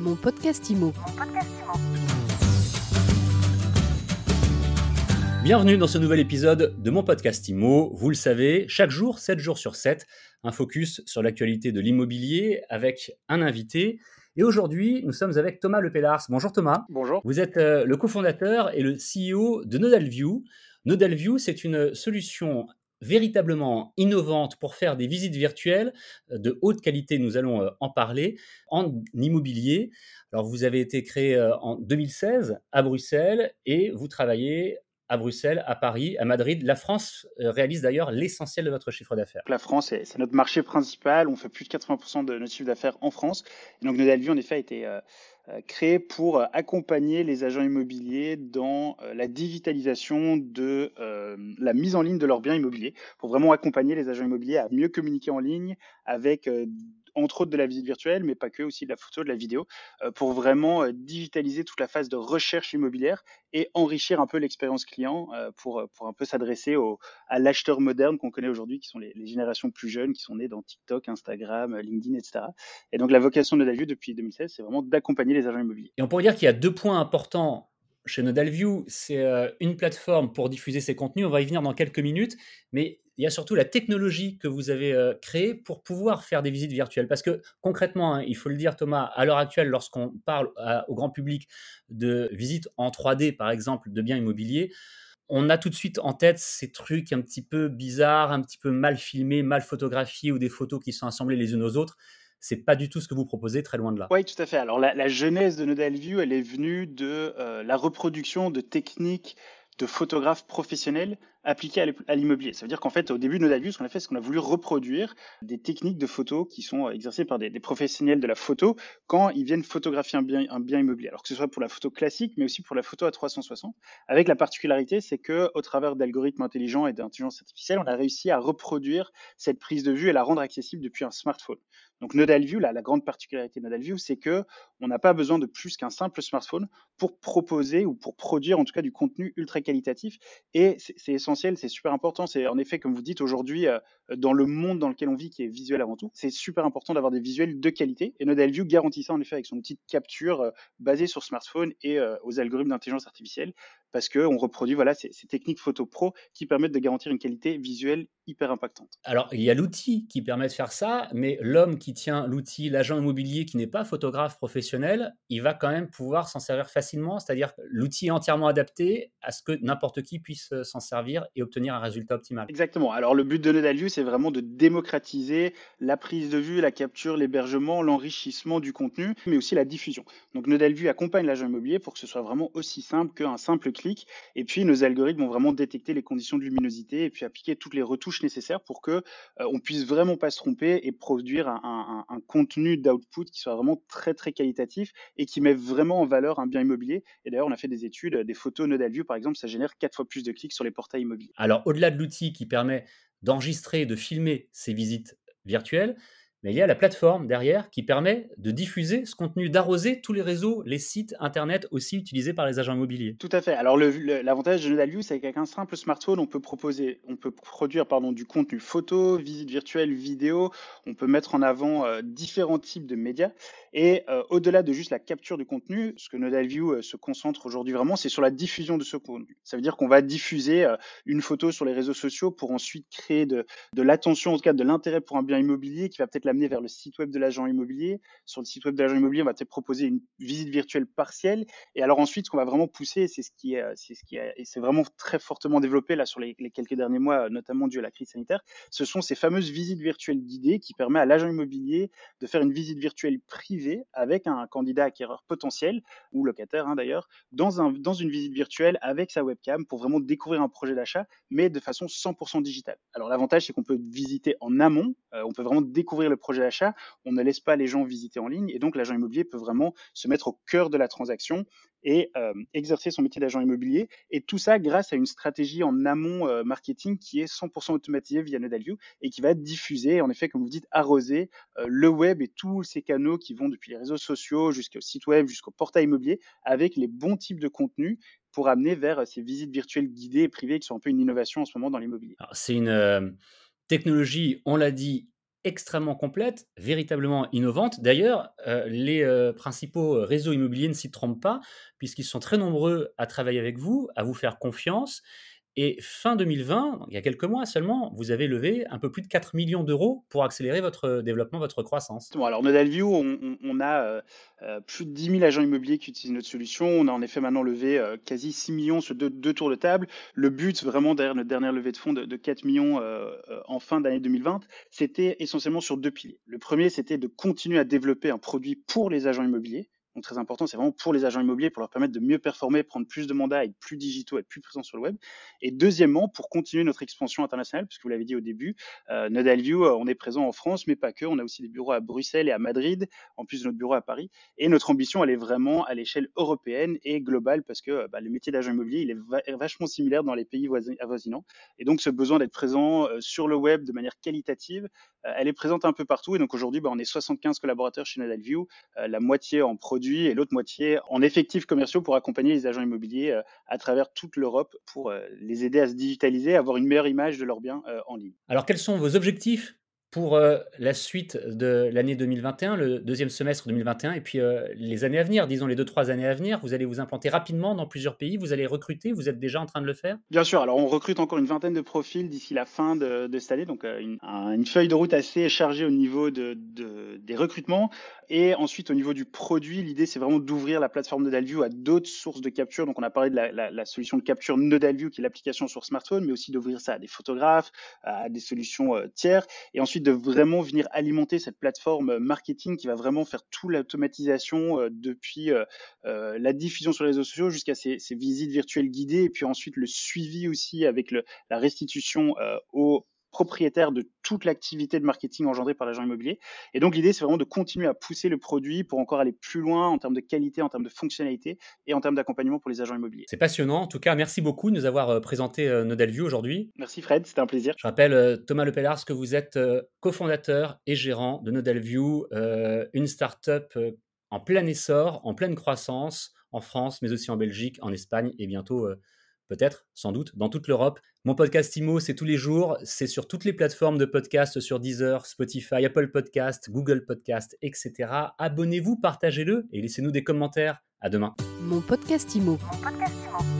Mon podcast IMO. Bienvenue dans ce nouvel épisode de mon podcast IMO. Vous le savez, chaque jour, 7 jours sur 7, un focus sur l'actualité de l'immobilier avec un invité. Et aujourd'hui, nous sommes avec Thomas Lepellars. Bonjour Thomas. Bonjour. Vous êtes euh, le cofondateur et le CEO de Nodalview. Nodalview, c'est une solution véritablement innovante pour faire des visites virtuelles euh, de haute qualité, nous allons euh, en parler, en immobilier. Alors vous avez été créé euh, en 2016 à Bruxelles et vous travaillez à Bruxelles, à Paris, à Madrid. La France réalise d'ailleurs l'essentiel de votre chiffre d'affaires. La France, c'est notre marché principal. On fait plus de 80% de notre chiffre d'affaires en France. Et donc, Nodalview, en effet, a été créé pour accompagner les agents immobiliers dans la digitalisation de la mise en ligne de leurs biens immobiliers, pour vraiment accompagner les agents immobiliers à mieux communiquer en ligne avec entre autres de la visite virtuelle, mais pas que, aussi de la photo, de la vidéo, euh, pour vraiment euh, digitaliser toute la phase de recherche immobilière et enrichir un peu l'expérience client euh, pour, pour un peu s'adresser à l'acheteur moderne qu'on connaît aujourd'hui, qui sont les, générations plus jeunes, qui sont nées dans TikTok, Instagram, LinkedIn, etc. Et donc la vocation de Nodalview depuis 2016, c'est vraiment d'accompagner les agents immobiliers. Et on pourrait dire qu'il y a deux points importants chez Nodalview, c'est une plateforme pour diffuser ses contenus. On va y venir dans quelques minutes, mais il y a surtout la technologie que vous avez euh, créée pour pouvoir faire des visites virtuelles. Parce que concrètement, hein, il faut le dire Thomas, à l'heure actuelle, lorsqu'on parle au grand public de visites en 3D, par exemple, de biens immobiliers, on a tout de suite en tête ces trucs un petit peu bizarres, un petit peu mal filmés, mal photographiés ou des photos qui sont assemblées les unes aux autres. C'est pas du tout ce que vous proposez, très loin de là. Oui, tout à fait. Alors la, genèse de Nodal View, elle est venue de euh, la reproduction de techniques de photographes professionnels appliqués à l'immobilier. Ça veut dire qu'en fait, au début de ce qu'on a fait, c'est qu'on a voulu reproduire des techniques de photo qui sont exercées par des, professionnels de la photo quand ils viennent photographier un bien, immobilier. Alors que ce soit pour la photo classique, mais aussi pour la photo à 360. Avec la particularité, c'est que au travers d'algorithmes intelligents et d'intelligence artificielle, on a réussi à reproduire cette prise de vue et la rendre accessible depuis un smartphone. Donc Nodalview, là, la grande particularité de Nodalview, c'est que on n'a pas besoin de plus qu'un simple smartphone pour proposer ou pour produire en tout cas du contenu ultra qualitatif. Et c'est essentiel, c'est super important. C'est en effet, comme vous dites aujourd'hui, euh, dans le monde dans lequel on vit, qui est visuel avant tout, c'est super important d'avoir des visuels de qualité. Et Nodalview garantit ça en effet avec son petite capture euh, basée sur smartphone et euh, aux algorithmes d'intelligence artificielle parce qu'on reproduit voilà, ces, techniques photo pro qui permettent de garantir une qualité visuelle hyper impactante. Alors, il y a l'outil qui permet de faire ça, mais l'homme qui tient l'outil, l'agent immobilier qui n'est pas photographe professionnel, il va quand même pouvoir s'en servir facilement, c'est-à-dire l'outil est entièrement adapté à ce que n'importe qui puisse euh, s'en servir et obtenir un résultat optimal. Exactement. Alors, le but de Nodalview, c'est vraiment de démocratiser la prise de vue, la capture, l'hébergement, l'enrichissement du contenu, mais aussi la diffusion. Donc, Nodalview accompagne l'agent immobilier pour que ce soit vraiment aussi simple qu'un simple et puis, nos algorithmes vont vraiment détecter les conditions de luminosité et puis appliquer toutes les retouches nécessaires pour que euh, on puisse vraiment pas se tromper et produire un, contenu d'output qui soit vraiment très très qualitatif et qui met vraiment en valeur un bien immobilier. Et d'ailleurs, on a fait des études, des photos Nodal View par exemple, ça génère quatre fois plus de clics sur les portails immobiliers. Alors, au-delà de l'outil qui permet d'enregistrer, de filmer ces visites virtuelles, mais il y a la plateforme derrière qui permet de diffuser ce contenu, d'arroser tous les réseaux, les sites internet aussi utilisés par les agents immobiliers. Tout à fait. Alors l'avantage de Nodalview, c'est qu'avec un simple smartphone, on peut proposer, on peut produire pardon du contenu photo, visite virtuelle, vidéo. On peut mettre en avant euh, différents types de médias. Et euh, au-delà de juste la capture du contenu, ce que Nodalview euh, se concentre aujourd'hui vraiment, c'est sur la diffusion de ce contenu. Ça veut dire qu'on va diffuser une photo sur les réseaux sociaux pour ensuite créer de, de l'attention, en tout cas de l'intérêt pour un bien immobilier qui va peut-être l'amener vers le site web de l'agent immobilier. Sur le site web de l'agent immobilier, on va te proposer une visite virtuelle partielle. Et alors ensuite, ce qu'on va vraiment pousser, c'est ce qui est, c'est ce qui est, c'est vraiment très fortement développé là sur les, quelques derniers mois, notamment dû à la crise sanitaire. Ce sont ces fameuses visites virtuelles guidées qui permettent à l'agent immobilier de faire une visite virtuelle privée avec un candidat acquéreur potentiel ou locataire hein, d'ailleurs dans un dans une visite virtuelle avec sa webcam pour vraiment découvrir un projet d'achat, mais de façon 100% digitale. Alors l'avantage, c'est qu'on peut visiter en amont, euh, on peut vraiment découvrir le projet d'achat, on ne laisse pas les gens visiter en ligne et donc l'agent immobilier peut vraiment se mettre au cœur de la transaction et euh, exercer son métier d'agent immobilier. Et tout ça grâce à une stratégie en amont euh, marketing qui est 100% automatisée via Nodalview et qui va diffuser, en effet, comme vous dites, arroser le web et tous ces canaux qui vont depuis les réseaux sociaux jusqu'au site web, jusqu'au portail immobilier avec les bons types de contenus pour amener vers ces visites virtuelles guidées et privées qui sont un peu une innovation en ce moment dans l'immobilier. C'est une technologie, on l'a dit, extrêmement complète, véritablement innovante. D'ailleurs, euh, les euh, principaux réseaux immobiliers ne s'y trompent pas, puisqu'ils sont très nombreux à travailler avec vous, à vous faire confiance. Et fin 2020, il y a quelques mois seulement, vous avez levé un peu plus de 4 millions d'euros pour accélérer votre développement, votre croissance. Bon, alors Nodalview, on, on, a euh, euh, plus de 10 000 agents immobiliers qui utilisent notre solution. On a en effet maintenant levé euh, quasi 6 millions sur deux, tours de table. Le but, vraiment, derrière notre dernière levée de fonds de, 4 millions en fin d'année 2020, c'était essentiellement sur deux piliers. Le premier, c'était de continuer à développer un produit pour les agents immobiliers donc très important, c'est vraiment pour les agents immobiliers, pour leur permettre de mieux performer, prendre plus de mandats, être plus digitaux, être plus présents sur le web. Et deuxièmement, pour continuer notre expansion internationale, puisque vous l'avez dit au début, euh, Nodalview, euh, on est présent en France, mais pas que. On a aussi des bureaux à Bruxelles et à Madrid, en plus de notre bureau à Paris. Et notre ambition, elle est vraiment à l'échelle européenne et globale, parce que bah, le métier d'agent immobilier, il est vachement similaire dans les pays avoisinants. Et donc, ce besoin d'être présent euh, sur le web de manière qualitative, euh, elle est présente un peu partout. Et donc, aujourd'hui, bah, on est 75 collaborateurs chez Nodalview, la moitié en produits et l'autre moitié en effectifs commerciaux pour accompagner les agents immobiliers euh, à travers toute l'Europe pour euh, les aider à se digitaliser, avoir une meilleure image de leurs biens euh, en ligne. Alors quels sont vos objectifs? Pour euh, la suite de l'année 2021, le deuxième semestre 2021, et puis euh, les années à venir, disons les deux, trois années à venir, vous allez vous implanter rapidement dans plusieurs pays, vous allez recruter, vous êtes déjà en train de le faire? Bien sûr, alors on recrute encore une vingtaine de profils d'ici la fin de, cette année, donc euh, une, feuille de route assez chargée au niveau de, des recrutements. Et ensuite, au niveau du produit, l'idée, c'est vraiment d'ouvrir la plateforme Nodalview à d'autres sources de capture. Donc, on a parlé de la, solution de capture Nodalview, qui est l'application sur smartphone, mais aussi d'ouvrir ça à des photographes, à des solutions tiers. Et ensuite, de vraiment venir alimenter cette plateforme marketing qui va vraiment faire toute l'automatisation euh, depuis euh, euh, la diffusion sur les réseaux sociaux jusqu'à ces, visites virtuelles guidées et puis ensuite le suivi aussi avec la restitution aux propriétaire de toute l'activité de marketing engendrée par l'agent immobilier. Et donc l'idée, c'est vraiment de continuer à pousser le produit pour encore aller plus loin en termes de qualité, en termes de fonctionnalité et en termes d'accompagnement pour les agents immobiliers. C'est passionnant. En tout cas, merci beaucoup de nous avoir euh, présenté euh, Nodalview aujourd'hui. Merci Fred, c'était un plaisir. Je rappelle, euh, Thomas Lepellars, que vous êtes cofondateur et gérant de Nodalview, une start-up en plein essor, en pleine croissance en France, mais aussi en Belgique, en Espagne et bientôt peut-être, sans doute, dans toute l'Europe. Mon podcast IMO, c'est tous les jours, c'est sur toutes les plateformes de podcast, sur Deezer, Spotify, Apple Podcast, Google Podcast, etc. Abonnez-vous, partagez-le et laissez-nous des commentaires. À demain. Mon podcast IMO. Mon podcast IMO.